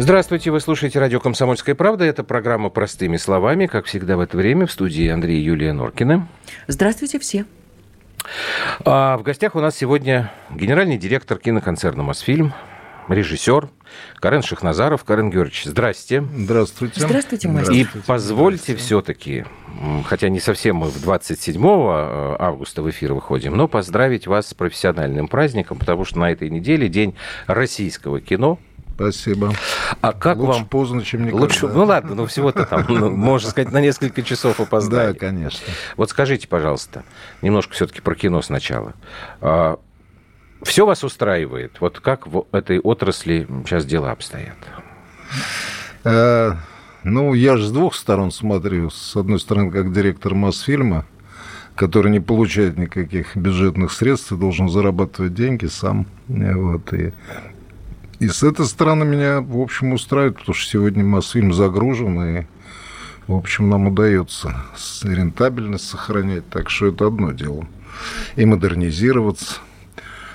Здравствуйте, вы слушаете радио «Комсомольская правда». Это программа «Простыми словами». Как всегда в это время в студии Андрей и Юлия Норкина. Здравствуйте все. А в гостях у нас сегодня генеральный директор киноконцерна «Мосфильм», режиссер Карен Шахназаров. Карен Георгиевич, здрасте. Здравствуйте. Здравствуйте, мастер. И позвольте все-таки, хотя не совсем мы в 27 э, августа в эфир выходим, но поздравить вас с профессиональным праздником, потому что на этой неделе День российского кино – Спасибо. А как Лучше вам... поздно, чем никогда. Лучше, ну ладно, ну всего-то там, ну, можно сказать, на несколько часов опоздали. Да, конечно. Вот скажите, пожалуйста, немножко все-таки про кино сначала. А, все вас устраивает? Вот как в этой отрасли сейчас дела обстоят? А, ну, я же с двух сторон смотрю. С одной стороны, как директор Мосфильма, который не получает никаких бюджетных средств и должен зарабатывать деньги сам. Вот, и и с этой стороны меня, в общем, устраивает, потому что сегодня Мосфильм загружен, и, в общем, нам удается рентабельность сохранять, так что это одно дело. И модернизироваться.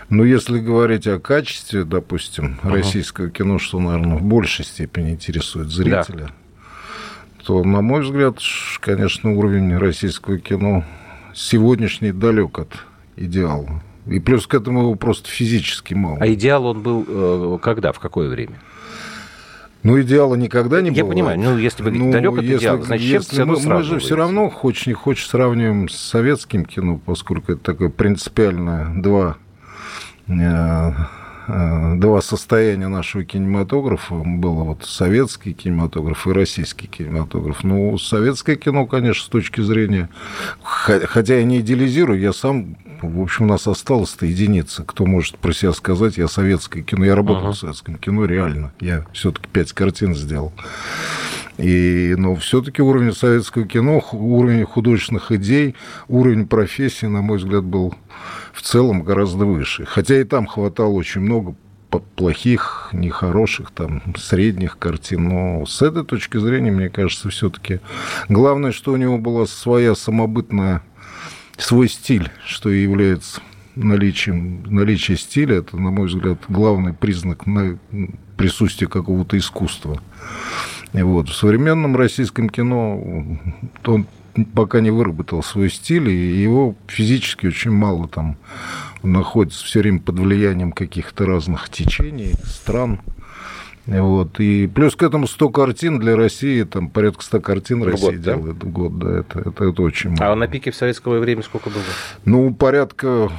Но если говорить о качестве, допустим, uh-huh. российского кино, что, наверное, в большей степени интересует зрителя, да. то, на мой взгляд, конечно, уровень российского кино сегодняшний далек от идеала. И плюс к этому его просто физически мало. А идеал он был э, когда, в какое время? Ну, идеала никогда не было. Я понимаю, ну, если вы ну, далек от если, идеала, значит, если мы, мы же все равно, хочешь не хочешь, сравниваем с советским кино, поскольку это такое принципиально два Э, два состояния нашего кинематографа было вот советский кинематограф и российский кинематограф. Ну, советское кино, конечно, с точки зрения, хотя я не идеализирую, я сам, в общем, у нас осталось-то единица, кто может про себя сказать, я советское кино, я работал uh-huh. в советском кино, реально, я все-таки пять картин сделал. И, но все-таки уровень советского кино, уровень художественных идей, уровень профессии, на мой взгляд, был в целом гораздо выше. Хотя и там хватало очень много плохих, нехороших, там, средних картин. Но с этой точки зрения, мне кажется, все-таки главное, что у него была своя самобытная, свой стиль, что и является наличием, наличие стиля, это, на мой взгляд, главный признак на присутствия какого-то искусства. И вот. В современном российском кино он пока не выработал свой стиль, и его физически очень мало там находится все время под влиянием каких-то разных течений, стран. Вот. И плюс к этому 100 картин для России, там порядка 100 картин в Россия год, делает да? в год, да, это, это, это очень мало. А на пике в советское время сколько было? Ну, порядка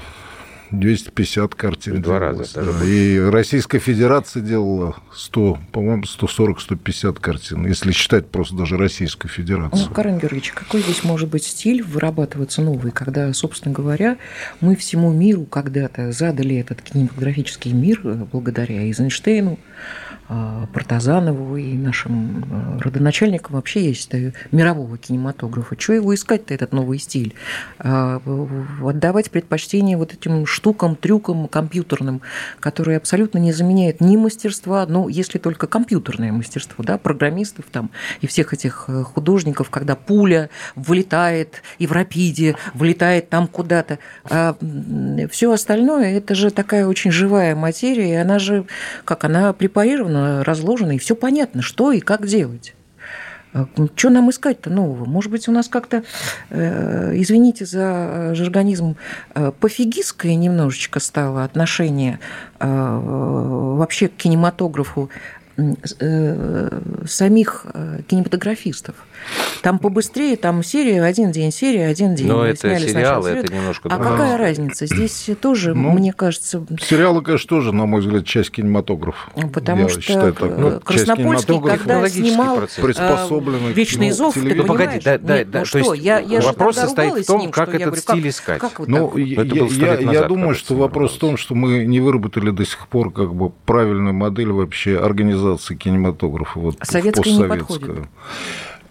250 картин. Два раза. И Российская Федерация делала 100, по-моему, 140-150 картин, если считать просто даже Российскую Федерацию. Ну, Карен Георгиевич, какой здесь может быть стиль вырабатываться новый, когда, собственно говоря, мы всему миру когда-то задали этот кинематографический мир э, благодаря Эйзенштейну, Партазанову и нашим а, родоначальникам вообще есть мирового кинематографа. Чего его искать-то, этот новый стиль? А, отдавать предпочтение вот этим штукам, трюкам компьютерным, которые абсолютно не заменяют ни мастерства, ну, если только компьютерное мастерство, да, программистов там и всех этих э, художников, когда пуля вылетает и в рапиде, вылетает там куда-то. А все остальное, это же такая очень живая материя, и она же, как она препарирована подробно разложено, и все понятно, что и как делать. А, что нам искать-то нового? Может быть, у нас как-то, э, извините за жаргонизм, э, пофигистское немножечко стало отношение э, вообще к кинематографу самих кинематографистов. Там побыстрее, там серия, один день, серия, один день. Но это сериалы, это немножко... А какая разница? Здесь тоже, ну, мне кажется... Сериалы, конечно, тоже, на мой взгляд, часть кинематографа. Потому Я что считаю, так. Ну, Краснопольский, когда снимал приспособленный «Вечный зов», ты понимаешь? Погоди, да, да, да. Ну, что, я, я вопрос состоит в том, как этот стиль искать. Ну, я думаю, что вопрос в том, что мы не выработали до сих пор как бы правильную модель вообще организации кинематографа. Вот, Советская не подходит.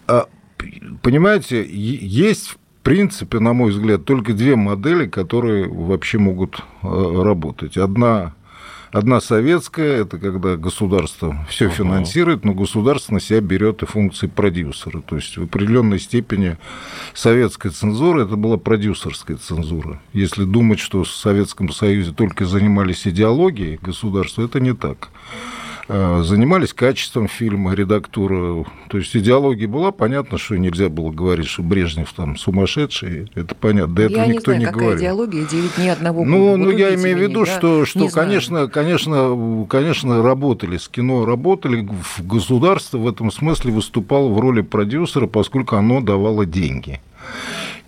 А, понимаете, есть в принципе, на мой взгляд, только две модели, которые вообще могут э, работать. Одна Одна советская, это когда государство все финансирует, но государство на себя берет и функции продюсера. То есть в определенной степени советская цензура это была продюсерская цензура. Если думать, что в Советском Союзе только занимались идеологией государства, это не так. Э, занимались качеством фильма, редактура. То есть идеология была, понятно, что нельзя было говорить, что Брежнев там сумасшедший, это понятно, до этого я никто не, знаю, не какая говорил. идеология, 9 дней одного Ну, ну я имею в виду, да? что, что Не знаю. конечно, конечно, конечно, работали с кино, работали, в государство в этом смысле выступало в роли продюсера, поскольку оно давало деньги.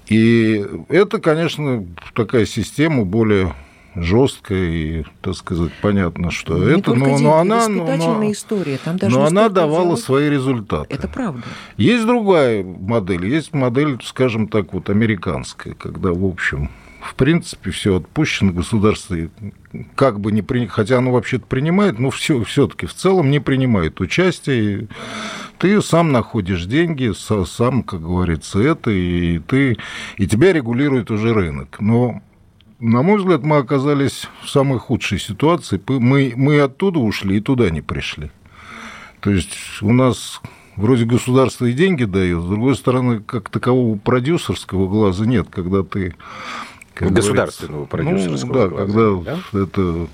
И это, конечно, такая система более жесткая и, так сказать, понятно, что Не это, но, но она, но, история. Там даже но она давала идеология. свои результаты. Это правда. Есть другая модель, есть модель, скажем так, вот американская, когда, в общем, в принципе, все отпущено, государство как бы не при... хотя оно вообще-то принимает, но все, все-таки в целом не принимает участие. Ты сам находишь деньги, сам, как говорится, это, и ты и тебя регулирует уже рынок. Но на мой взгляд, мы оказались в самой худшей ситуации. Мы, мы оттуда ушли и туда не пришли. То есть у нас вроде государство и деньги дает, с другой стороны, как такового продюсерского глаза нет, когда ты... как Государственного говорится, продюсерского ну, да, глаза, когда это...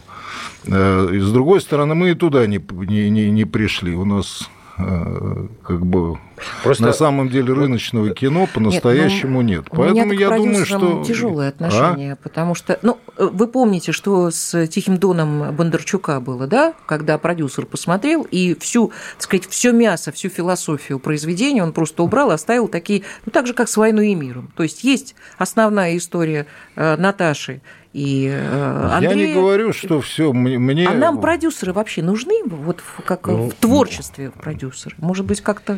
э, И с другой стороны, мы и туда не, не, не, не пришли. У нас э, как бы Просто на самом деле рыночного кино по-настоящему нет. ну, меня Поэтому я думаю, что... тяжелое А? отношение, потому что, ну, вы помните, что с Тихим Доном Бондарчука было, да, когда продюсер посмотрел и всю, так сказать, все мясо, всю философию произведения он просто убрал, оставил такие, ну, так же, как с «Войной и миром». То есть есть основная история э, Наташи и э, Андрея. Я не говорю, что все мне... А нам продюсеры вообще нужны, вот в- как Ну, в творчестве продюсеры? Может быть, как-то...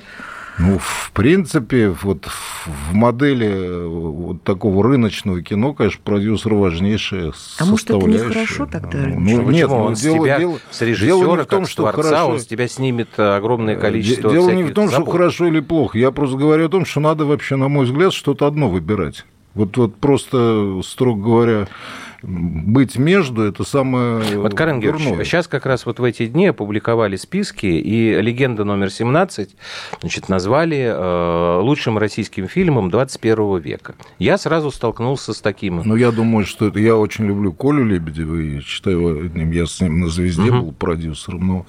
Ну, в принципе, вот в модели э, вот такого рыночного кино, конечно, продюсер важнейшая А может, это нехорошо тогда? Ну, Ну, нет, ну, он с дело- тебя, дело- с дело режиссера, не в том, что творца, хорошо- он с тебя снимет э, огромное количество Дело не в том, что забот. хорошо или плохо. Я просто говорю о том, что надо вообще, на мой взгляд, что-то одно выбирать. Вот, вот просто, строго говоря, быть между это самое Вот, Карен Георгиевич, сейчас как раз вот в эти дни опубликовали списки, и «Легенда номер 17» значит, назвали э, лучшим российским фильмом 21 века. Я сразу столкнулся с таким... Ну, я думаю, что это... Я очень люблю Колю Лебедева и считаю, я с ним на «Звезде» Мгм. был продюсером, но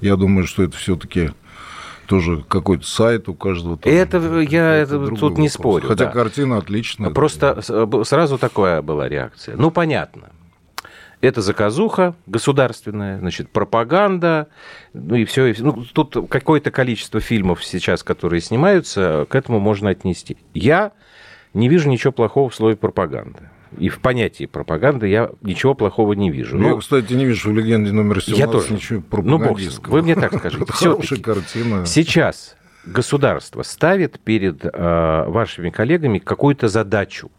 я думаю, что это все таки тоже какой-то сайт у каждого. там Это я это тут не вопрос. спорю, Хотя да. картина отличная. Просто б- сразу такая была реакция. Ну, понятно. Это заказуха государственная, значит, пропаганда, ну и все. Ну, тут какое-то количество фильмов сейчас, которые снимаются, к этому можно отнести. Я не вижу ничего плохого в слове пропаганда. И в понятии пропаганды я ничего плохого не вижу. Ну, Ну, кстати, не вижу в «Легенде номер 17» я тоже. ничего Ну, бог пропагандистского. Вы мне так скажите. Хорошая картина. Сейчас государство ставит перед э, вашими коллегами какую-то задачу.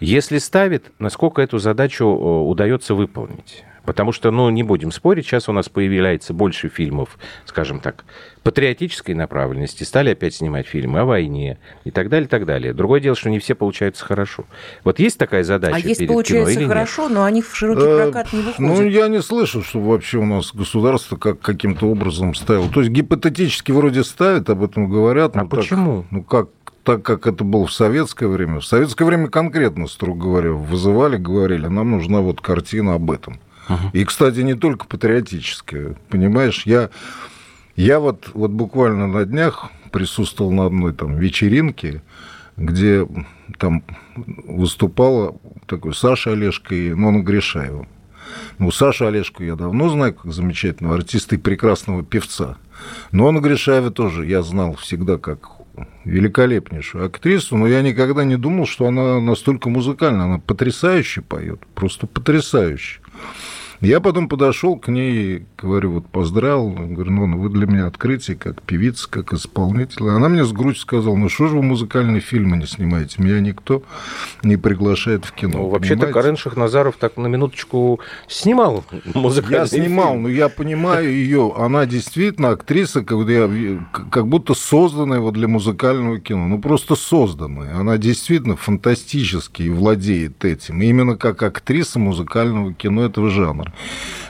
Если ставит, насколько эту задачу э, удается выполнить? Потому что, ну, не будем спорить, сейчас у нас появляется больше фильмов, скажем так, патриотической направленности, стали опять снимать фильмы о войне и так далее, и так далее. Другое дело, что не все получаются хорошо. Вот есть такая задача А есть, перед получается, кино или хорошо, но они в широкий Э, прокат не выходят. Ну, я не слышал, что вообще у нас государство как, каким-то образом ставило. То есть гипотетически вроде ставит, об этом говорят. А но так- почему? ну, как так как это было в советское время. В советское время конкретно, строго говоря, вызывали, говорили, нам нужна вот картина об этом. И, кстати, не только патриотическая. Понимаешь, я, я вот, вот буквально на днях присутствовал на одной там вечеринке, где там выступала такой Саша Олешко и Нона Гришаева. Ну, Сашу Олешку я давно знаю как замечательного артиста и прекрасного певца. Но Нона Гришаева тоже я знал всегда как великолепнейшую актрису, но я никогда не думал, что она настолько музыкальна. Она потрясающе поет, просто потрясающе. Я потом подошел к ней говорю, вот поздравил, говорю, ну, вы для меня открытие, как певица, как исполнитель. Она мне с грудью сказала, ну что же вы музыкальные фильмы не снимаете? Меня никто не приглашает в кино. Ну, вообще-то? Карен Шахназаров так на минуточку снимал музыкальные Я снимал, но я понимаю ее. Она действительно актриса, как, будто созданная вот для музыкального кино. Ну, просто созданная. Она действительно фантастически владеет этим. Именно как актриса музыкального кино этого жанра.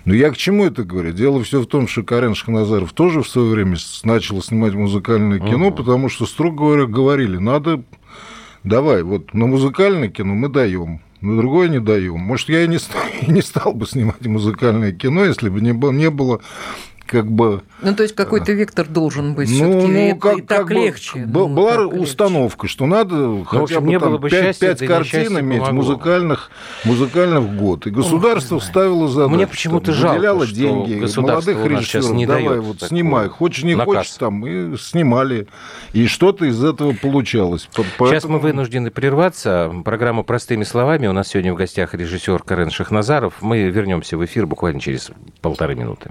Но я к чему это говорю? Дело все в том, что Карен Шахназаров тоже в свое время начала снимать музыкальное кино, Мгм. потому что, строго говоря, говорили, надо давай, вот на музыкальное кино мы даем, на другое не даем. Может, я и не, и не стал бы снимать музыкальное кино, если бы не было, не было как бы... Ну, то есть какой-то вектор должен быть ну, ну, как, и так как легче. Бы, ну, была установка, легче. что надо ну, хотя общем, бы, там, было бы 5, 5 картин иметь музыкальных, музыкальных в год. И государство Ох, ставило задачу. Мне почему-то жалко, деньги молодых режиссеров. Не давай, вот снимай. Хочешь, не наказ. хочешь, там, и снимали. И что-то из этого получалось. Поэтому... Сейчас мы вынуждены прерваться. Программа «Простыми словами». У нас сегодня в гостях режиссер Карен Шахназаров. Мы вернемся в эфир буквально через полторы минуты.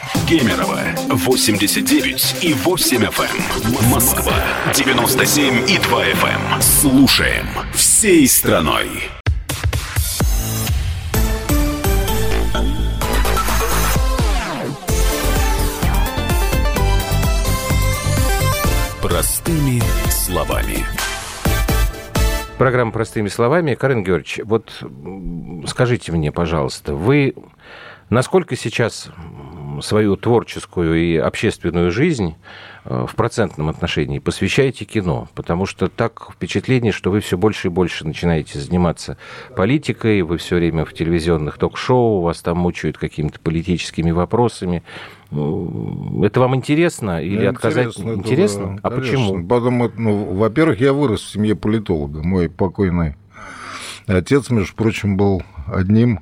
Кемерово 89 и 8 FM. Эм. Москва 97 и 2 FM. Эм. Слушаем всей страной. Простыми словами. Программа «Простыми словами». Карен Георгиевич, вот скажите мне, пожалуйста, вы насколько сейчас свою творческую и общественную жизнь э, в процентном отношении посвящаете кино, потому что так впечатление, что вы все больше и больше начинаете заниматься политикой, вы все время в телевизионных ток-шоу, вас там мучают какими-то политическими вопросами. Это вам интересно или да, отказать? Интересно. интересно? Да, а конечно. почему? Потому, ну, во-первых, я вырос в семье политолога. Мой покойный отец, между прочим, был одним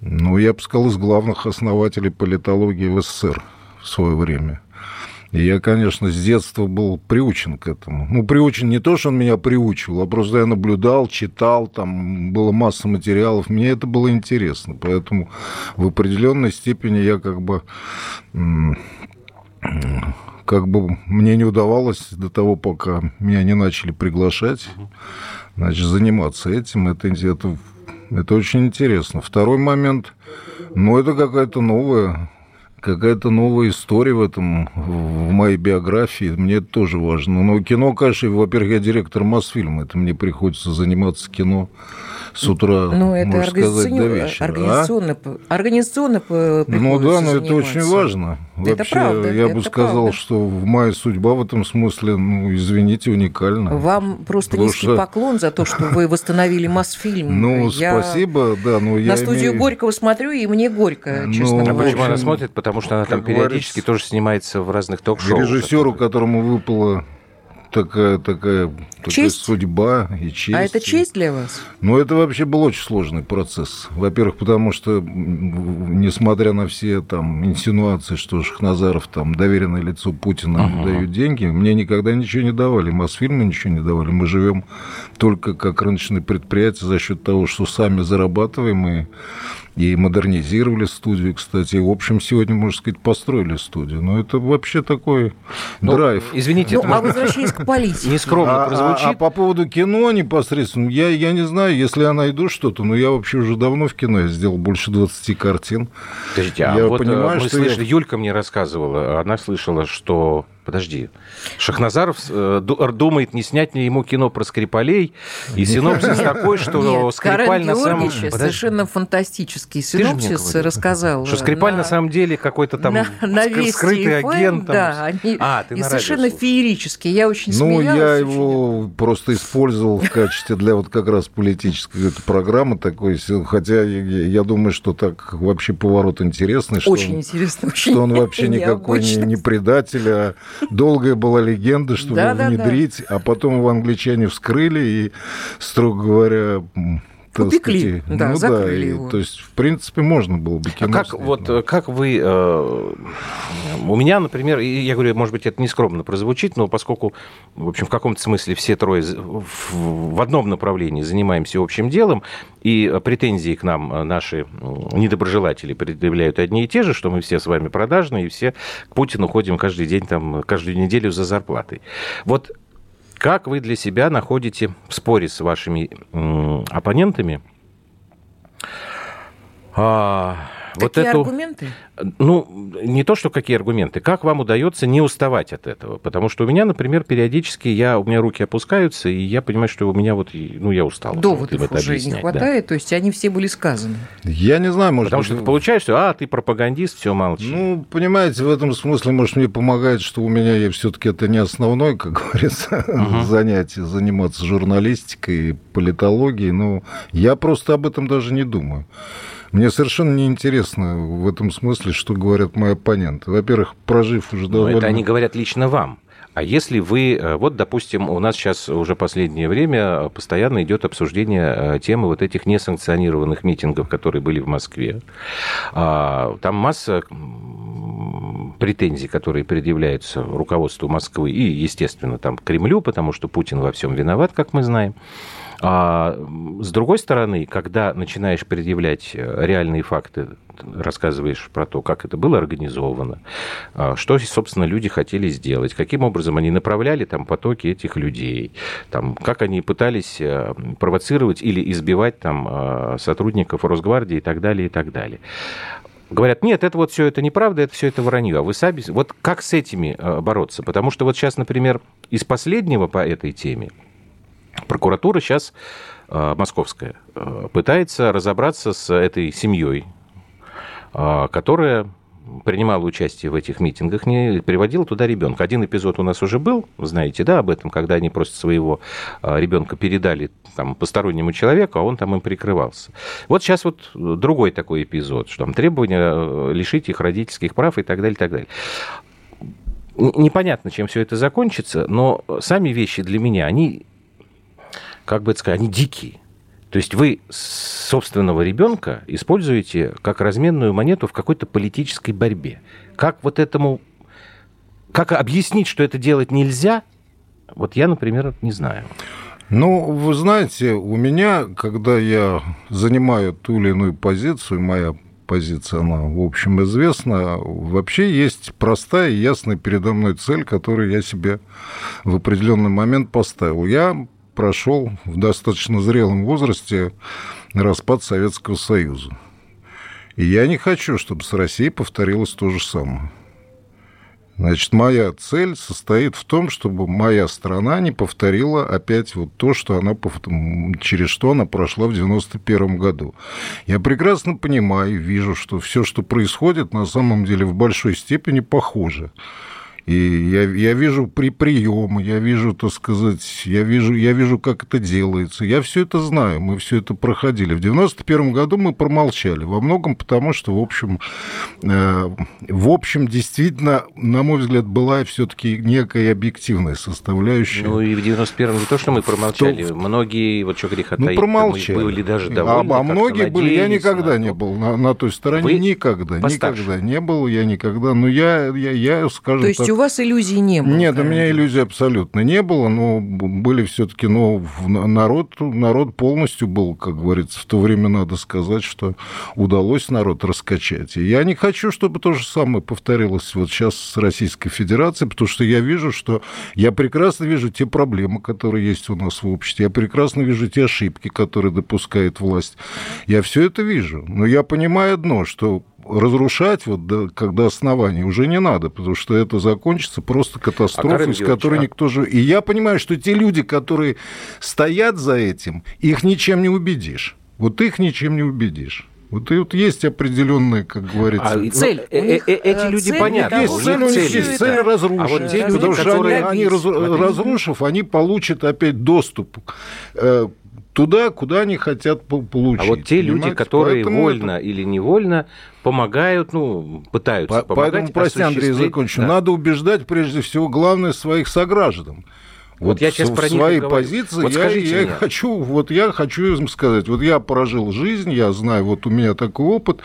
ну, я бы сказал, из главных основателей политологии в СССР в свое время. И я, конечно, с детства был приучен к этому. Ну, приучен не то, что он меня приучил, а просто я наблюдал, читал, там было масса материалов. Мне это было интересно. Поэтому в определенной степени я как бы как бы мне не удавалось до того, пока меня не начали приглашать, значит, заниматься этим. Это, это это очень интересно. Второй момент, ну, это какая-то новая какая-то новая история в этом, в моей биографии. Мне это тоже важно. Но кино, конечно, во-первых, я директор Мосфильма. Это мне приходится заниматься кино с утра, ну, это можно сказать, до вечера. Организационно, а? организационно Ну да, но это очень важно. Вообще, это правда. Я бы сказал, правда. что моя судьба в этом смысле, ну, извините, уникальна. Вам просто Потому низкий что... поклон за то, что вы восстановили Мосфильм. Ну, я спасибо, да. Но я На студию имею... Горького смотрю, и мне горько, ну, честно говоря. А почему она смотрит? Потому что она там периодически тоже снимается в разных ток-шоу. Режиссеру, которому выпало такая, такая, такая судьба и честь. А это честь для вас? Ну, это вообще был очень сложный процесс. Во-первых, потому что, несмотря на все там инсинуации, что Шахназаров там доверенное лицо Путина uh-huh. дают деньги, мне никогда ничего не давали. Мосфильмы ничего не давали. Мы живем только как рыночное предприятие за счет того, что сами зарабатываем и и модернизировали студию, кстати. В общем, сегодня, можно сказать, построили студию. Но это вообще такой ну, драйв. Извините, ну, это а возвращаясь к политике. Нескромно а, прозвучит. А, а по поводу кино непосредственно, я, я не знаю, если я найду что-то, но я вообще уже давно в кино, я сделал больше 20 картин. Подождите, а я вот понимаю, мы что слышали, я... Юлька мне рассказывала, она слышала, что Подожди. Шахназаров э, думает, не снять ли ему кино про Скрипалей, и синопсис такой, что Нет, Скрипаль на самом... деле совершенно фантастический синопсис рассказал. Что Скрипаль на, самом деле какой-то там на, скрытый агент. Там. Да, они... а, ты и совершенно феерический. Я очень ну, я его просто использовал в качестве для вот как раз политической программы такой, хотя я думаю, что так вообще поворот интересный. Очень интересно. Что он вообще никакой не предатель, а долгая была легенда, чтобы да, внедрить, да, да. а потом его англичане вскрыли и, строго говоря, Упекли, сказать, да, ну, закрыли да, его. И, то есть, в принципе, можно было бы кино. А как, вот, э, как вы... Э, у меня, например, я говорю, может быть, это не скромно прозвучит, но поскольку, в общем, в каком-то смысле все трое в, в одном направлении занимаемся общим делом, и претензии к нам э, наши недоброжелатели предъявляют одни и те же, что мы все с вами продажные, и все к Путину ходим каждый день, там, каждую неделю за зарплатой. Вот как вы для себя находите в споре с вашими оппонентами а, вот какие эту... аргументы? Ну, не то, что какие аргументы. Как вам удается не уставать от этого? Потому что у меня, например, периодически я, у меня руки опускаются, и я понимаю, что у меня вот, ну, я устал. Доводов вот уже не хватает, да. то есть они все были сказаны. Я не знаю, может Потому быть... что ты получаешь, что, а, ты пропагандист, все молчи. Ну, понимаете, в этом смысле, может, мне помогает, что у меня я все-таки это не основное, как говорится, uh-huh. занятие, заниматься журналистикой, политологией. Ну, я просто об этом даже не думаю. Мне совершенно неинтересно в этом смысле, что говорят мои оппоненты. Во-первых, прожив уже довольно... Но это они говорят лично вам. А если вы, э, вот, допустим, у нас сейчас уже последнее время постоянно идет обсуждение э, темы вот этих несанкционированных митингов, которые были в Москве. А, там масса претензий, которые предъявляются руководству Москвы и, естественно, там Кремлю, потому что Путин во всем виноват, как мы знаем. А с другой стороны, когда начинаешь предъявлять э, реальные факты, рассказываешь про то, как это было организовано, а, что, собственно, люди хотели сделать, каким образом они направляли там потоки этих людей, там, как они пытались э, провоцировать или избивать там э, сотрудников Росгвардии и так далее, и так далее говорят, нет, это вот все это неправда, это все это вранье. А вы сами... Вот как с этими бороться? Потому что вот сейчас, например, из последнего по этой теме Прокуратура сейчас, э, московская, э, пытается разобраться с этой семьей, э, которая принимала участие в этих митингах, не приводила туда ребенка. Один эпизод у нас уже был, знаете, да, об этом, когда они просто своего ребенка передали там, постороннему человеку, а он там им прикрывался. Вот сейчас вот другой такой эпизод, что там требования лишить их родительских прав и так далее, и так далее. Непонятно, чем все это закончится, но сами вещи для меня, они как бы это сказать, они дикие. То есть вы собственного ребенка используете как разменную монету в какой-то политической борьбе. Как вот этому, как объяснить, что это делать нельзя, вот я, например, не знаю. Ну, вы знаете, у меня, когда я занимаю ту или иную позицию, моя позиция, она, в общем, известна, вообще есть простая и ясная передо мной цель, которую я себе в определенный момент поставил. Я прошел в достаточно зрелом возрасте распад Советского Союза. И я не хочу, чтобы с Россией повторилось то же самое. Значит, моя цель состоит в том, чтобы моя страна не повторила опять вот то, что она, через что она прошла в 91 году. Я прекрасно понимаю, вижу, что все, что происходит, на самом деле в большой степени похоже и я, я вижу при приемы, я вижу, так сказать, я вижу, я вижу, как это делается. Я все это знаю, мы все это проходили. В 91 году мы промолчали. Во многом потому, что, в общем, э, в общем, действительно, на мой взгляд, была все-таки некая объективная составляющая. Ну и в 91-м не то, что мы промолчали. В... Многие, вот что греха ну, таить, промолчали. мы были даже довольны. А, а многие были. Я никогда на не был на, на той стороне. Вы никогда. Постарше. Никогда не был. Я никогда. Но я, я, я скажу то есть так, вас иллюзий не было? Нет, у меня иллюзий абсолютно не было, но были все-таки, ну, народ, народ полностью был, как говорится, в то время надо сказать, что удалось народ раскачать. И я не хочу, чтобы то же самое повторилось вот сейчас с Российской Федерацией, потому что я вижу, что я прекрасно вижу те проблемы, которые есть у нас в обществе, я прекрасно вижу те ошибки, которые допускает власть. Я все это вижу, но я понимаю одно, что разрушать вот до, когда основания уже не надо, потому что это закончится просто катастрофой, а с которой а... никто же... И я понимаю, что те люди, которые стоят за этим, их ничем не убедишь. Вот их ничем не убедишь. Вот и вот есть определенные, как говорится. А, цель. Э, э, э, эти люди понятны. Есть цель, у них есть цель разрушить. А вот те люди, потому что они, они разрушив, они получат опять доступ туда, куда они хотят получить. А вот те понимаете? люди, которые Поэтому вольно это... или невольно помогают, ну, пытаются По- помогать. Поэтому, прости, Андрей, закончу. Да. Надо убеждать, прежде всего, главное, своих сограждан. Вот, вот я сейчас в, про своей позиции вот я, я мне. хочу, вот я хочу им сказать, вот я прожил жизнь, я знаю, вот у меня такой опыт,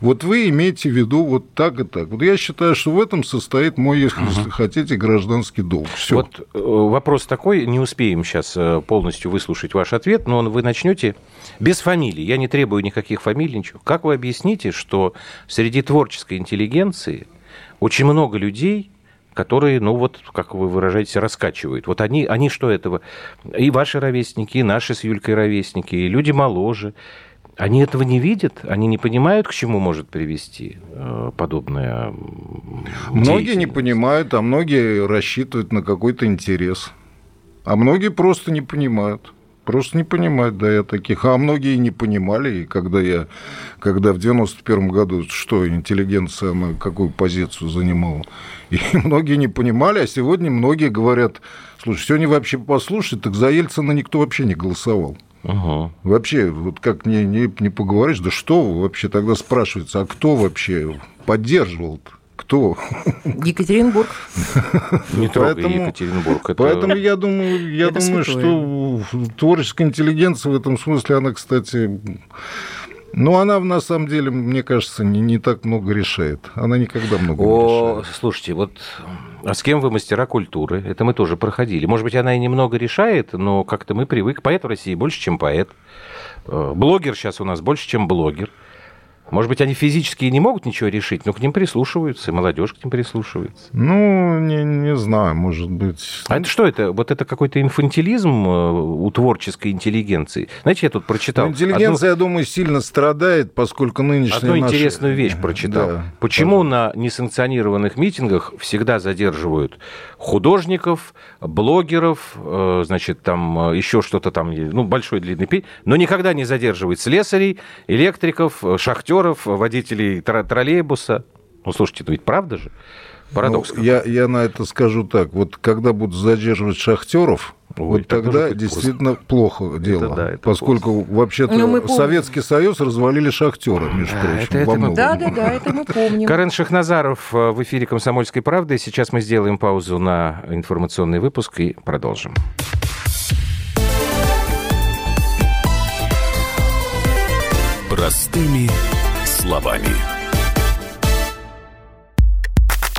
вот вы имеете в виду вот так и так. Вот я считаю, что в этом состоит мой, если угу. хотите, гражданский долг. Всё. Вот э, вопрос такой, не успеем сейчас э, полностью выслушать ваш ответ, но вы начнете без фамилий. Я не требую никаких фамилий, ничего. Как вы объясните, что среди творческой интеллигенции очень много людей которые, ну вот, как вы выражаетесь, раскачивают. Вот они, они что этого? И ваши ровесники, и наши с Юлькой ровесники, и люди моложе. Они этого не видят, они не понимают, к чему может привести э, подобное. Многие не понимают, а многие рассчитывают на какой-то интерес. А многие просто не понимают. Просто не понимают, да, я таких. А многие не понимали, и когда я, когда в 91 году, что интеллигенция, она какую позицию занимала, и многие не понимали, а сегодня многие говорят, слушай, сегодня вообще послушай, так за Ельцина никто вообще не голосовал. Угу. Вообще, вот как не, не, не поговоришь, да что вообще тогда спрашивается, а кто вообще поддерживал -то? Кто? Екатеринбург. Не поэтому, Екатеринбург. Это... Поэтому я думаю, я думаю что творческая интеллигенция в этом смысле, она, кстати, ну, она, на самом деле, мне кажется, не, не так много решает. Она никогда много О, не решает. Слушайте, вот а с кем вы мастера культуры? Это мы тоже проходили. Может быть, она и немного решает, но как-то мы привыкли. Поэт в России больше, чем поэт. Э, блогер сейчас у нас больше, чем блогер. Может быть, они физически не могут ничего решить, но к ним прислушиваются, и молодежь к ним прислушивается. Ну, не, не знаю, может быть. А это что это? Вот это какой-то инфантилизм э, у творческой интеллигенции? Знаете, я тут прочитал... Ну, интеллигенция, одну... я думаю, сильно страдает, поскольку нынешняя Одну наши... интересную вещь прочитал. Да, Почему пожалуйста. на несанкционированных митингах всегда задерживают художников, блогеров, э, значит, там э, еще что-то там, ну, большой длинный пить, но никогда не задерживают слесарей, электриков, шахтеров, водителей троллейбуса. Ну, слушайте, ну ведь правда же? Парадокс. Ну, я, я на это скажу так. Вот когда будут задерживать шахтеров, Ой, вот тогда действительно плохо, плохо дело. Это да, это поскольку вообще-то ну, Советский Союз развалили шахтеры, между да, прочим. Это, это мы... Да, да, да, это мы помним. Карен Шахназаров э, в эфире «Комсомольской правды». Сейчас мы сделаем паузу на информационный выпуск и продолжим. Простыми словами.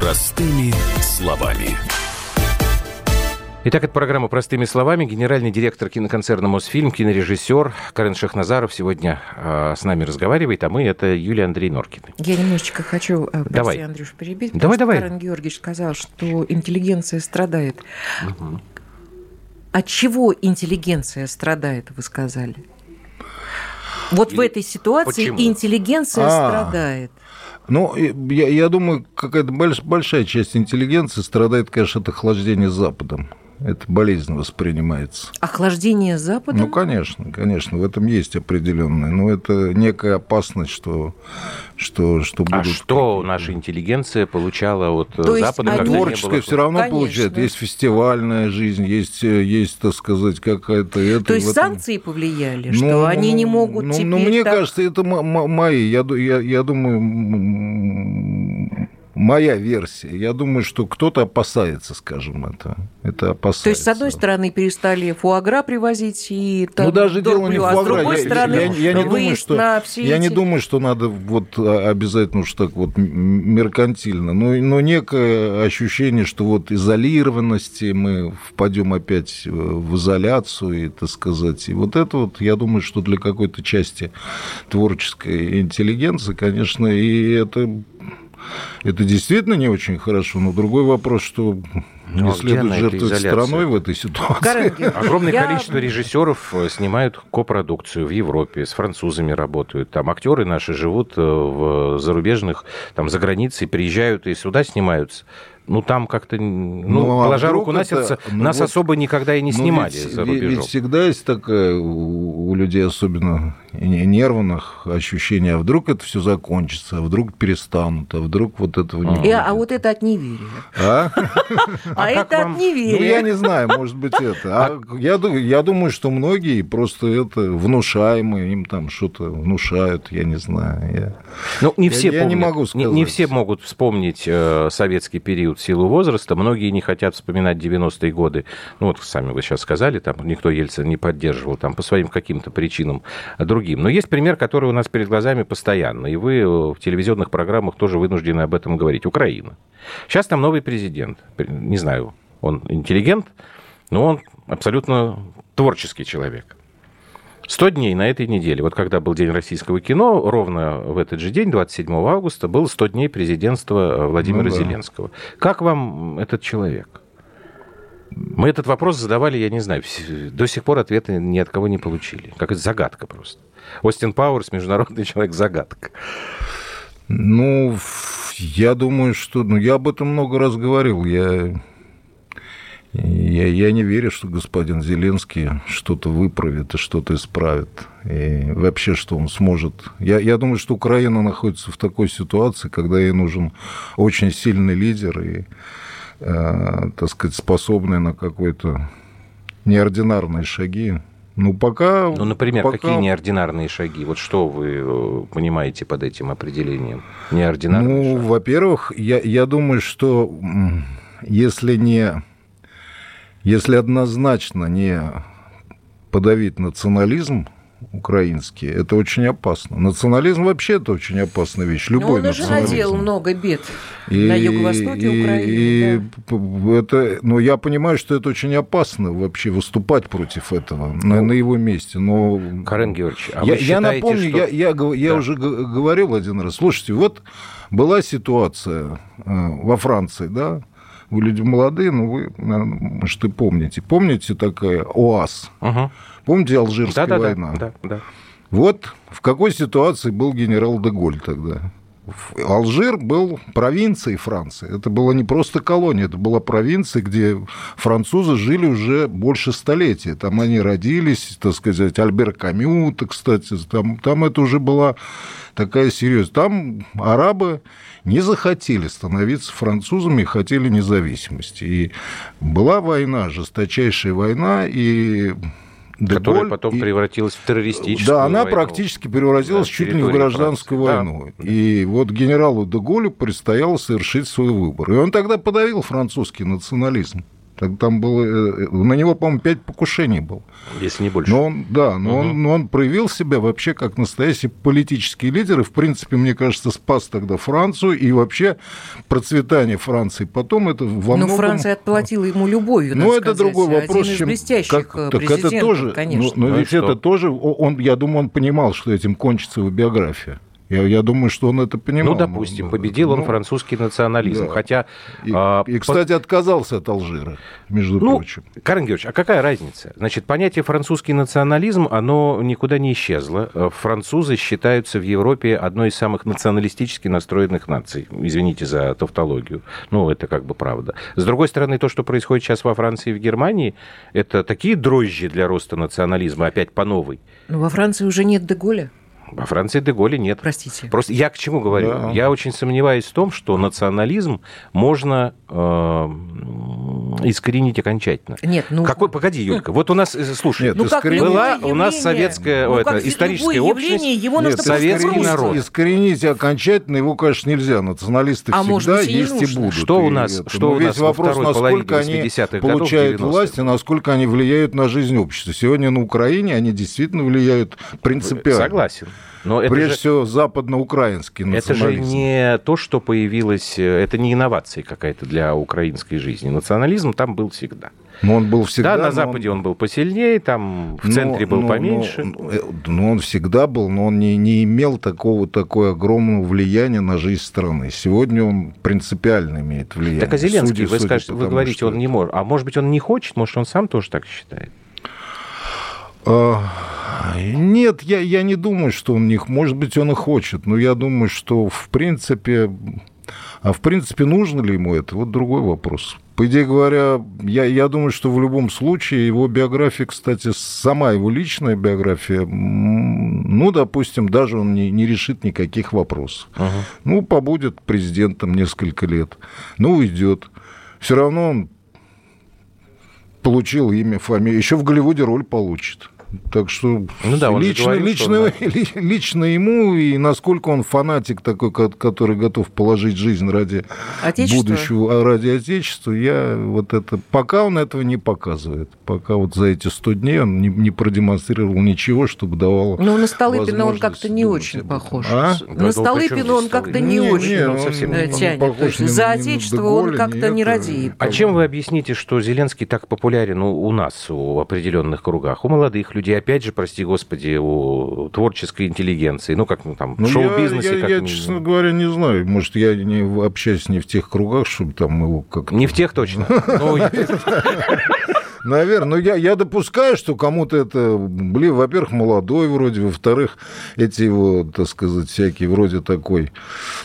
Простыми словами. Итак, это программа «Простыми словами». Генеральный директор киноконцерна «Мосфильм», кинорежиссер Карен Шахназаров сегодня э, с нами разговаривает, а мы – это Юлия Андрей Норкин. Я немножечко хочу, э, давай. прости, Андрюш, перебить. Давай, давай. Карен Георгиевич сказал, что интеллигенция страдает. Угу. От чего интеллигенция страдает, вы сказали? Вот Или... в этой ситуации Почему? интеллигенция а, страдает. Ну, я, я думаю, какая-то большая часть интеллигенции страдает, конечно, от охлаждения Западом это болезненно воспринимается. Охлаждение Запада? Ну, конечно, конечно, в этом есть определенное. Но это некая опасность, что, что, что а будут... А что наша интеллигенция получала от То Запада? Есть творческое было... все равно конечно. получает. Есть фестивальная жизнь, есть, есть так сказать, какая-то... Это, То есть этом... санкции повлияли, ну, что они не могут ну, теперь... Ну, мне так... кажется, это мои. Я, я, я думаю, моя версия. Я думаю, что кто-то опасается, скажем, это. Это опасается. То есть, с одной стороны, перестали фуагра привозить и там, Ну, даже дело не фуагра. А с другой я, стороны, я, я, я не думаю, что, Я эти... не думаю, что надо вот а, обязательно уж так вот меркантильно. Но, но некое ощущение, что вот изолированности мы впадем опять в изоляцию, и, так сказать. И вот это вот, я думаю, что для какой-то части творческой интеллигенции, конечно, и это это действительно не очень хорошо, но другой вопрос, что не ну, следует жертвовать страной в этой ситуации. Огромное Я... количество режиссеров э, снимают копродукцию в Европе, с французами работают. Там актеры наши живут э, в зарубежных, там за границей, приезжают и сюда снимаются ну там как-то, ну, ну а положа руку на сердце, ну, нас вот, особо никогда и не ну, снимали ведь, за рубежом. Ведь всегда есть такое у, людей, особенно нервных, ощущение, а вдруг это все закончится, а вдруг перестанут, а вдруг вот этого не а. будет. А вот это от неверия. А? А это от неверия. Ну, я не знаю, может быть, это. Я думаю, что многие просто это внушаемые, им там что-то внушают, я не знаю. Ну, не все Я не могу сказать. Не все могут вспомнить э, советский период силу возраста. Многие не хотят вспоминать 90-е годы. Ну, вот сами вы сейчас сказали, там никто Ельцин не поддерживал, там по своим каким-то причинам а другим. Но есть пример, который у нас перед глазами постоянно, и вы в телевизионных программах тоже вынуждены об этом говорить. Украина. Сейчас там новый президент. Не знаю, он интеллигент, но он абсолютно творческий человек. 100 дней на этой неделе. Вот когда был День российского кино, ровно в этот же день, 27 августа, был 100 дней президентства Владимира ну, да. Зеленского. Как вам этот человек? Мы этот вопрос задавали, я не знаю, до сих пор ответа ни от кого не получили. Как это загадка просто. Остин Пауэрс, международный человек, загадка. Ну, я думаю, что... Ну, я об этом много раз говорил. Я я, я не верю, что господин Зеленский что-то выправит и что-то исправит. И вообще, что он сможет... Я, я думаю, что Украина находится в такой ситуации, когда ей нужен очень сильный лидер и, э, так сказать, способный на какой-то неординарные шаги. Ну, пока... Ну, например, пока... какие неординарные шаги? Вот что вы э, понимаете под этим определением? Неординарные Ну, шаг? во-первых, я, я думаю, что если не если однозначно не подавить национализм украинский, это очень опасно. Национализм вообще это очень опасная вещь. Любой Но он уже наделал много бед и, на юго-востоке и, Украины. И да. это, но я понимаю, что это очень опасно вообще выступать против этого ну, на, на его месте. Но Карен Георгиевич, а я, считаете, я напомню, что... я, я, я да. уже говорил один раз. Слушайте, вот была ситуация э, во Франции, да, вы люди молодые, но вы, может, и помните. Помните такая ОАС? Угу. Помните Алжирская да, война? Да, да, да. Вот в какой ситуации был генерал Деголь тогда? Алжир был провинцией Франции. Это была не просто колония, это была провинция, где французы жили уже больше столетия. Там они родились, так сказать, Альбер Камю, кстати, там, там это уже была такая серьезная. Там арабы не захотели становиться французами, хотели независимости. И была война, жесточайшая война, и Деголь, которая потом и, превратилась в террористическую Да, она войну. практически превратилась да, чуть ли не в гражданскую Франции. войну. Да. И вот генералу Деголю предстояло совершить свой выбор. И он тогда подавил французский национализм. Там было, э, на него, по-моему, пять покушений было. Если не больше. Но он, да, но, угу. он, но он проявил себя вообще как настоящий политический лидер, и, в принципе, мне кажется, спас тогда Францию, и вообще процветание Франции потом это во многом... Но Франция отплатила ему любовью, Ну, это сказать. другой вопрос. Один из блестящих как, так это тоже, конечно. Но, но ну ведь это тоже, он, я думаю, он понимал, что этим кончится его биография. Я, я думаю, что он это понимал. Ну, допустим, победил ну, он французский национализм. Да. Хотя. И, а, и, кстати, по... отказался от Алжира, между ну, прочим. Карен Георгиевич, а какая разница? Значит, понятие французский национализм, оно никуда не исчезло. Э, французы считаются в Европе одной из самых националистически настроенных наций. Извините за тавтологию. Ну, это как бы правда. С другой стороны, то, что происходит сейчас во Франции и в Германии, это такие дрожжи для роста национализма, опять по новой. Но во Франции уже нет Деголя. Во Франции Деголя нет. Простите. Просто я к чему говорю? Да. Я очень сомневаюсь в том, что национализм можно э, искоренить окончательно. Нет, ну... Какой, погоди, Юлька, вот у нас, э, слушай, нет, ну, как была у нас советская, ну, это, историческая общность, его нет, советский народ. Искоренить окончательно его, конечно, нельзя. Националисты а всегда быть, есть и, и будут. Что у нас, это, что у нас вопрос, насколько они получают власть и насколько они влияют на жизнь общества. Сегодня на Украине они действительно влияют принципиально. Согласен. Но это Прежде же, всего, западноукраинский национализм. Это же не то, что появилось, э, это не инновация какая-то для украинской жизни. Национализм там был всегда. Но он был всегда. Да, на Западе он... он был посильнее, там в центре но, был но, поменьше. Но, э, но он всегда был, но он не, не имел такого такое огромного влияния на жизнь страны. Сегодня он принципиально имеет влияние. Так а Зеленский, судя, вы, скажете, вы говорите, он не может. А может быть, он не хочет, может, он сам тоже так считает? А, нет, я, я не думаю, что он них, может быть, он и хочет, но я думаю, что в принципе, а в принципе нужно ли ему это, вот другой вопрос. По идее говоря, я, я думаю, что в любом случае его биография, кстати, сама его личная биография, ну, допустим, даже он не, не решит никаких вопросов. Ага. Ну, побудет президентом несколько лет, ну, уйдет. Все равно он получил имя, фамилию, еще в Голливуде роль получит. Так что ну, да, он лично, говорил, лично, он, да. лично ему и насколько он фанатик такой, который готов положить жизнь ради будущего, а ради Отечества, я вот это... Пока он этого не показывает. Пока вот за эти 100 дней он не, не продемонстрировал ничего, чтобы давало Ну, на Столыпина он как-то не очень похож. А? На Столыпина он как-то не, не очень не, он совсем не тянет. Он похож за Отечество он как-то не радеет. А чем вы объясните, что Зеленский так популярен у, у нас, у определенных кругах? У молодых людей, опять же, прости господи, у творческой интеллигенции, ну, как ну, там, ну, шоу-бизнесе. Я, я, я честно говоря, не знаю. Может, я не общаюсь не в тех кругах, чтобы там его как-то... Не в тех точно. Ну, Наверное. Но я, я допускаю, что кому-то это... Блин, во-первых, молодой вроде, во-вторых, эти его, так сказать, всякие вроде такой,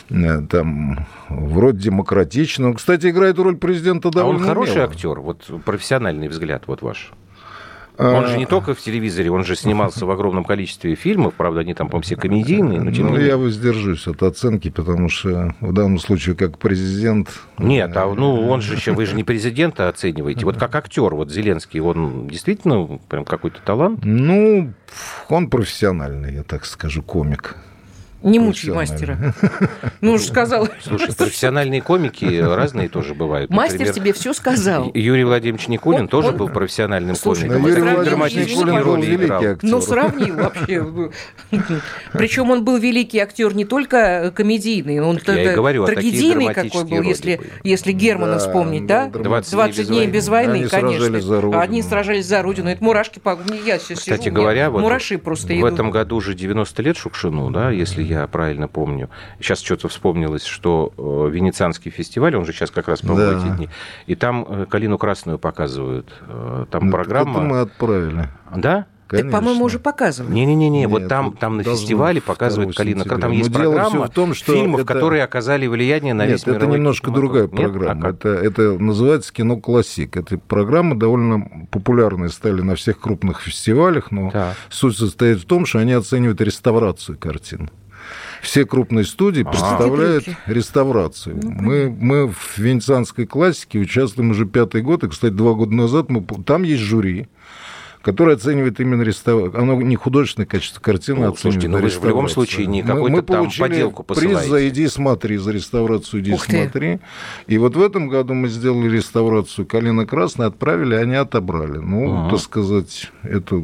э, там, вроде демократичный. Он, кстати, играет роль президента довольно А он хороший умело. актер? Вот профессиональный взгляд вот ваш. Он же не только в телевизоре, он же снимался в огромном количестве фильмов, правда, они там, по-моему, все комедийные, но тем Ну, я воздержусь от оценки, потому что в данном случае как президент... Нет, а ну он же еще, вы же не президента оцениваете, вот как актер, вот Зеленский, он действительно прям какой-то талант? Ну, он профессиональный, я так скажу, комик. Не мучай мастера. Ну, уж сказал. Слушай, профессиональные комики разные тоже бывают. Мастер Например, тебе все сказал. Юрий Владимирович Никулин он, тоже он... был профессиональным Слушай, комиком. Юрий Владимирович Никулин был великий актер. Ну, сравнил вообще. Причем он был великий актер не только комедийный, он говорю, трагедийный какой был, если, если Германа вспомнить, да? 20, 20 дней без войны, конечно. Они сражались за родину. Это мурашки по... Я сейчас Кстати говоря, вот мураши просто в этом году уже 90 лет Шукшину, да, если я я правильно помню. Сейчас что-то вспомнилось, что э, Венецианский фестиваль, он же сейчас как раз проводит да. эти дни, и там э, «Калину красную» показывают. Э, там ну, программа... Мы отправили. Да? Конечно. Так, по-моему, уже показывали. Не-не-не, вот там, там на фестивале показывают Калина. Там есть Но программа в том, что фильмов, это... которые оказали влияние на Нет, весь это мировой немножко другая программа. Нет? А это, это называется кино классик. Эта программа довольно популярная стали на всех крупных фестивалях, но да. суть состоит в том, что они оценивают реставрацию картин все крупные студии а. представляют реставрацию. Ну, мы, мы в венецианской классике участвуем уже пятый год, и, кстати, два года назад мы, там есть жюри, которое оценивает именно реставрацию. Оно не художественное качество картины, ну, оценивает слушайте, но вы же в любом случае не какой-то мы, мы там поделку посылаете. приз за «Иди смотри», за реставрацию «Иди Ух смотри». Ты. И вот в этом году мы сделали реставрацию «Калина красная», отправили, они отобрали. Ну, а так сказать, это,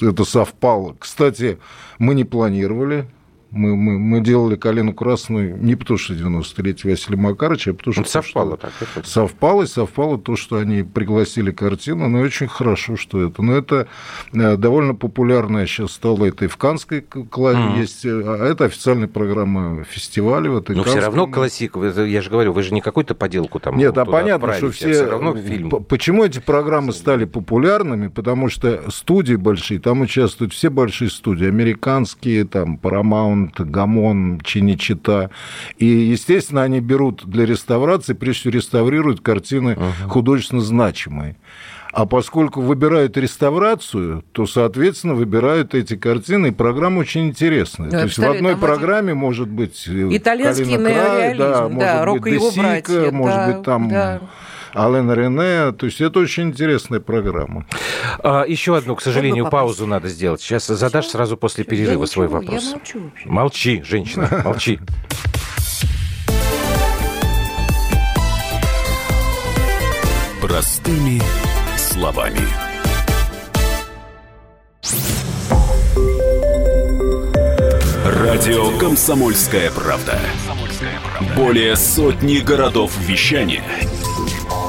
это совпало. Кстати, мы не планировали мы, мы, мы делали «Калину красную» не потому, что 90-летие Василия Макаровича, а потому, что... Это совпало так. Это... Совпало, совпало то, что они пригласили картину, но очень хорошо, что это. Но это э, довольно популярная сейчас стала, это и в Канской клаве mm. есть, э, а это официальная программа фестиваля. В этой но все равно классик, я же говорю, вы же не какую-то поделку там Нет, а понятно, что все... все равно фильм. Почему эти программы стали популярными? Потому что студии большие, там участвуют все большие студии, американские, там, Paramount, Гамонт, Гамон, Чиничита. И, естественно, они берут для реставрации, прежде всего реставрируют картины uh-huh. художественно значимые. А поскольку выбирают реставрацию, то, соответственно, выбирают эти картины, и программа очень интересная. Да, то есть в одной программе один... может быть э, итальянский неореализм, да, да, может быть Десика, может да, быть там да. Ален Рене. То есть это очень интересная программа. А, еще одну, к сожалению, паузу надо сделать. Сейчас задашь сразу после перерыва я свой вопрос. Я молчу вообще. Молчи, женщина, молчи. Простыми словами. Радио «Комсомольская правда». Более сотни городов вещания –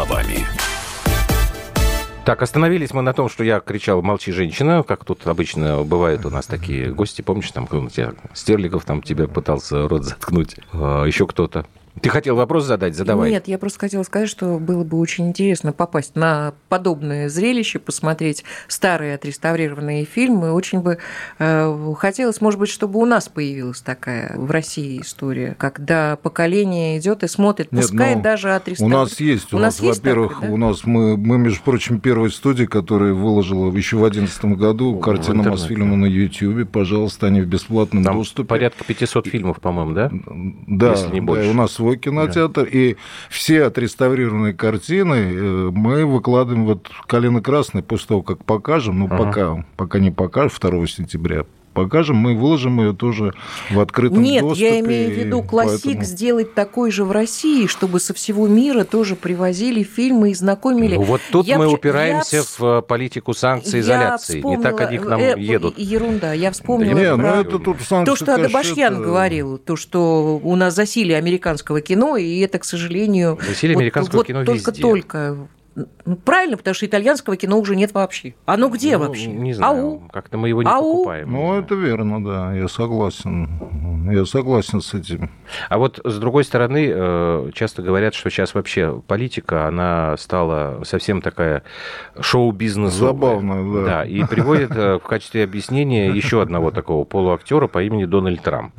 Словами. Так, остановились мы на том, что я кричал «молчи, женщина», как тут обычно бывают у нас такие гости. Помнишь, там Стерлигов там тебя пытался рот заткнуть, а, еще кто-то. Ты хотел вопрос задать? Задавай. Нет, я просто хотела сказать, что было бы очень интересно попасть на подобное зрелище, посмотреть старые отреставрированные фильмы. Очень бы э, хотелось, может быть, чтобы у нас появилась такая в России история, когда поколение идет и смотрит, пускай ну, даже отреставрированные. У нас есть, у, у нас, во-первых, да? у нас мы, мы, между прочим, первая студия, которая выложила еще в 2011 году картину Мосфильма на YouTube. Пожалуйста, они в бесплатном Там доступе. порядка 500 фильмов, по-моему, да? Да, Если не больше. Да, у нас свой кинотеатр, да. и все отреставрированные картины э, мы выкладываем вот колено красное после того, как покажем, ну, ага. пока, пока не покажем, 2 сентября, покажем, мы выложим ее тоже в открытом Нет, доступе. Нет, я имею в виду классик поэтому... сделать такой же в России, чтобы со всего мира тоже привозили фильмы и знакомили. Ну, вот тут я мы упираемся я... в э, политику санкций изоляции. Вспомнила... Не так они к нам э, едут. Ерунда. Я вспомнила Не, про... ну это тут санкции, то, что Адабашьян это... говорил, то, что у нас засилие американского кино, и это, к сожалению... Засилие вот, американского вот кино только-только ну, правильно, потому что итальянского кино уже нет вообще. Оно где ну, вообще? Не знаю, Ау? как-то мы его не Ау? покупаем. Ну, это верно, да, я согласен. Я согласен с этим. А вот с другой стороны, э, часто говорят, что сейчас вообще политика, она стала совсем такая шоу-бизнес. Забавная, да. Да, и приводит э, в качестве объяснения еще одного такого полуактера по имени Дональд Трамп.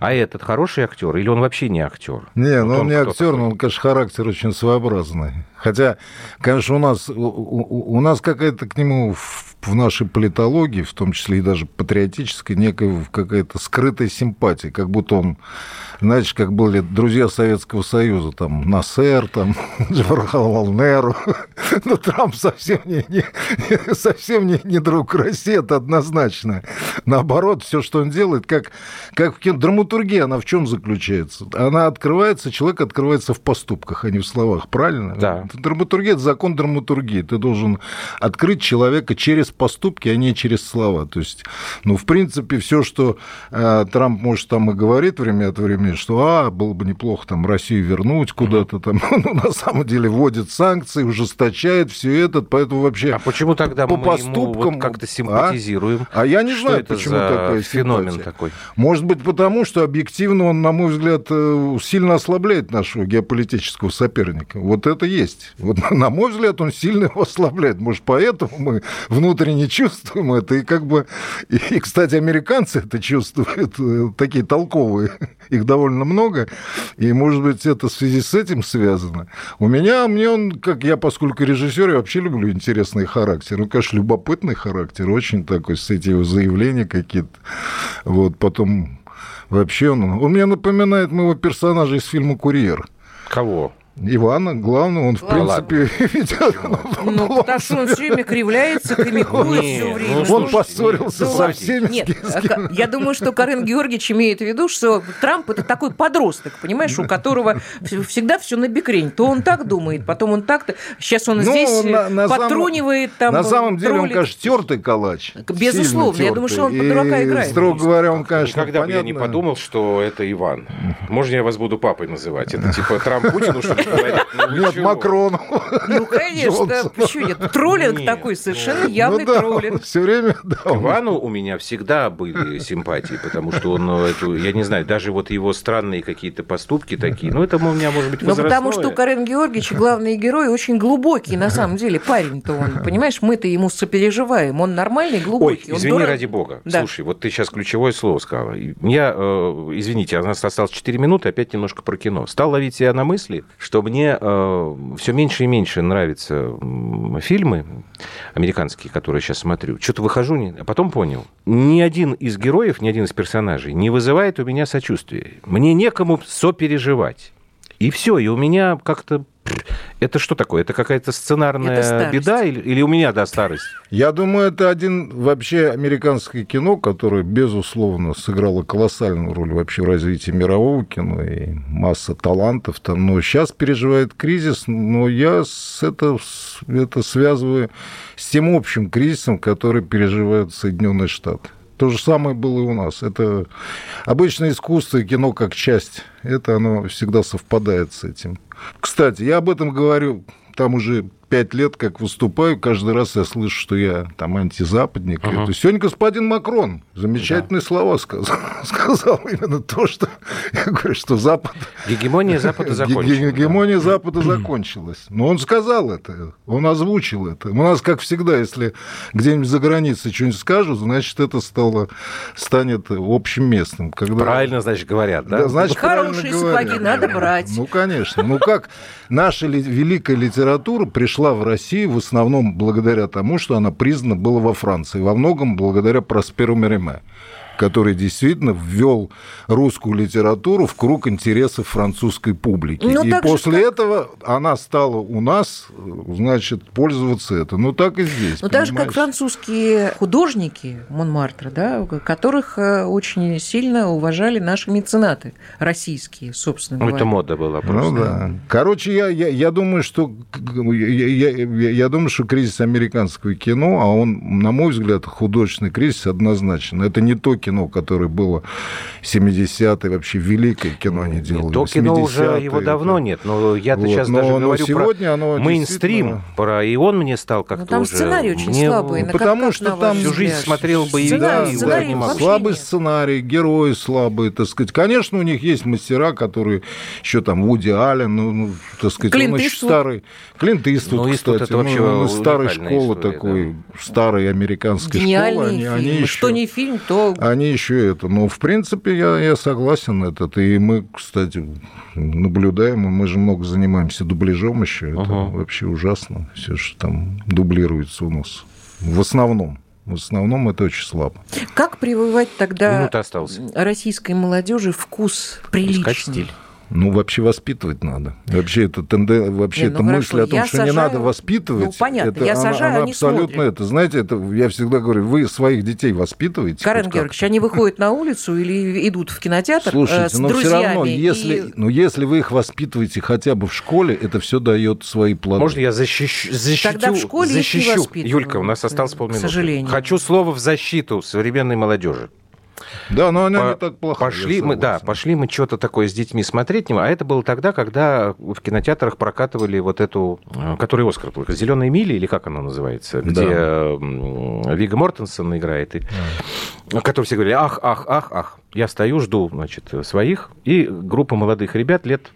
А этот хороший актер или он вообще не актер? Не, вот ну он, он не актер, но он, конечно, характер очень своеобразный. Хотя, конечно, у нас, у, у нас какая-то к нему в, в нашей политологии, в том числе и даже патриотической, некая какая-то скрытая симпатия, как будто он знаете, как были друзья Советского Союза, там, Насер, там, Джавархал Неру. Но Трамп совсем не, не, совсем не, не друг России, это однозначно. Наоборот, все, что он делает, как, как в кино, драматургия, она в чем заключается? Она открывается, человек открывается в поступках, а не в словах, правильно? Да. Драматургия – это закон драматургии. Ты должен открыть человека через поступки, а не через слова. То есть, ну, в принципе, все, что э, Трамп, может, там и говорит время от времени, что, а, было бы неплохо там Россию вернуть куда-то там, ну, на самом деле вводит санкции, ужесточает все это, поэтому вообще... А почему тогда по мы поступкам ему вот как-то а? симпатизируем? А, а я не знаю, это почему такой феномен симпатия. такой. Может быть, потому что объективно он, на мой взгляд, э, сильно ослабляет нашего геополитического соперника. Вот это есть. Вот, на мой взгляд, он сильно его ослабляет. Может, поэтому мы внутренне чувствуем это. И как бы... И, кстати, американцы это чувствуют, э, такие толковые. Их довольно много, и, может быть, это в связи с этим связано. У меня, мне он, как я, поскольку режиссер, я вообще люблю интересный характер. Ну, конечно, любопытный характер, очень такой, с эти его заявления какие-то. Вот, потом вообще он... Он мне напоминает моего персонажа из фильма «Курьер». Кого? Ивана, главное, он, в принципе, ведет... Ну, потому что он все время кривляется, комикует все время. Ну, он поссорился со всеми. Нет, я думаю, что Карен Георгиевич имеет в виду, что Трамп это такой подросток, понимаешь, у которого всегда все на бекрень. То он так думает, потом он так-то... Сейчас он ну, здесь подтрунивает там... На самом деле он, конечно, тертый калач. Безусловно, я думаю, что он под дурака играет. Строго говоря, он, конечно, Никогда бы я не подумал, что это Иван. Можно я вас буду папой называть? Это типа Трамп Путину, что ли, ну, нет, Макрону. Ну, конечно, почему нет? Троллинг такой, совершенно ну явный троллинг. Все время, да. К у меня всегда были симпатии, потому что он, ну, эту, я не знаю, даже вот его странные какие-то поступки такие, ну, это у меня, может быть, возрастное. Ну, потому что у Карен Георгиевича главный герой очень глубокий, на самом деле, парень-то он, понимаешь, мы-то ему сопереживаем, он нормальный, глубокий. Ой, извини, ради бога. Слушай, вот ты сейчас ключевое слово сказала. Я, э, извините, у нас осталось 4 минуты, опять немножко про кино. Стал ловить себя на мысли, что мне Э, все меньше и меньше нравятся фильмы американские, которые я сейчас смотрю. Что-то выхожу, а потом понял. Ни один из героев, ни один из персонажей не вызывает у меня сочувствия. Мне некому сопереживать. И все, и у меня как-то это что такое? Это какая-то сценарная это беда или, или у меня до старости? Я думаю, это один вообще американское кино, которое, безусловно, сыграло колоссальную роль вообще в развитии мирового кино и масса талантов там. Но сейчас переживает кризис, но я с это, это связываю с тем общим кризисом, который переживают Соединенные Штаты. То же самое было и у нас. Это обычное искусство и кино как часть. Это оно всегда совпадает с этим. Кстати, я об этом говорю там уже пять лет, как выступаю, каждый раз я слышу, что я там антизападник. Uh-huh. Это сегодня господин Макрон замечательные да. слова сказал. Сказал именно то, что я говорю, что Запад... Гегемония Запада закончилась. Гегемония Запада закончилась. Но он сказал это, он озвучил это. У нас, как всегда, если где-нибудь за границей что-нибудь скажут, значит, это стало, станет общим местом. Когда... Правильно, значит, говорят, да? да значит, Хорошие сапоги надо брать. Ну, конечно. Ну, как наша великая литература пришла в Россию в основном благодаря тому, что она признана была во Франции, во многом благодаря Просперу Мериме который действительно ввел русскую литературу в круг интересов французской публики. Ну, и после как... этого она стала у нас, значит, пользоваться это. Ну, так и здесь. Ну, так же, как французские художники Монмартра, да, которых э, очень сильно уважали наши меценаты российские, собственно говоря. Это мода была просто. Ну, да. Короче, я, я, я думаю, что я, я, я думаю, что кризис американского кино, а он, на мой взгляд, художественный кризис однозначно. Это не то кино, которое было 70-е, вообще великое кино они делали. То кино уже его давно нет, но я-то вот, сейчас но, даже но говорю сегодня про оно мейнстрим, действительно... про, и он мне стал как-то там уже... сценарий очень мне... слабый. Ну, потому как, что там всю жизнь смотрел да, и да, да, Слабый нет. сценарий, герои слабые, так сказать. Конечно, у них есть мастера, которые еще там Вуди Аллен, ну, ну так сказать, Клинт он еще старый. Клинт Иствуд, ну, кстати, это вообще ну, старой школы история, такой, да. старой американской Гениальные школы. Они, фильмы. они еще, что не фильм, то... Они еще это. Но, в принципе, я, я согласен этот. И мы, кстати, наблюдаем, мы же много занимаемся дубляжом еще. Это ага. вообще ужасно, все, что там дублируется у нас. В основном. В основном это очень слабо. Как прививать тогда российской молодежи вкус приличный? Искать стиль. Ну, вообще воспитывать надо. Вообще, это, тенде... вообще не, ну, это мысль о том, что сажаю... не надо воспитывать. Ну, понятно, это, я она, сажаю, она они абсолютно смотрят. это. Знаете, это, я всегда говорю, вы своих детей воспитываете. Карен Георгиевич, они выходят на улицу или идут в кинотеатр Слушайте, э, с но друзьями. все равно, если, и... ну, если вы их воспитываете хотя бы в школе, это все дает свои плоды. Можно я защищу? защитю, Тогда в школе защищу. Юлька, у нас осталось полминуты. К сожалению. Хочу слово в защиту современной молодежи. Да, но она По- не так плохо. Пошли мы, да, пошли мы что-то такое с детьми смотреть, а это было тогда, когда в кинотеатрах прокатывали вот эту, э, который Оскар только, «Зеленая мили» или как она называется, где да. Вига Мортенсон играет, и, да. который все говорили, ах, ах, ах, ах. Я стою, жду, значит, своих, и группа молодых ребят лет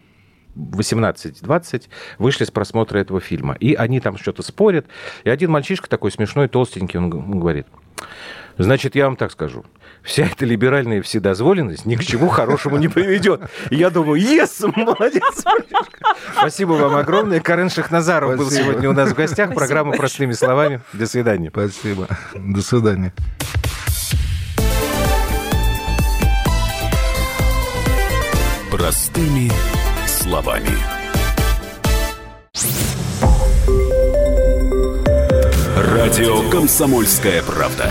18-20 вышли с просмотра этого фильма. И они там что-то спорят. И один мальчишка такой смешной, толстенький, он говорит, значит, я вам так скажу, вся эта либеральная вседозволенность ни к чему хорошему не приведет. И я думаю, ес, молодец. Спасибо вам огромное. Карен Шахназаров Спасибо. был сегодня у нас в гостях. Спасибо Программа большое. «Простыми словами». До свидания. Спасибо. До свидания. Простыми словами. Радио «Комсомольская правда».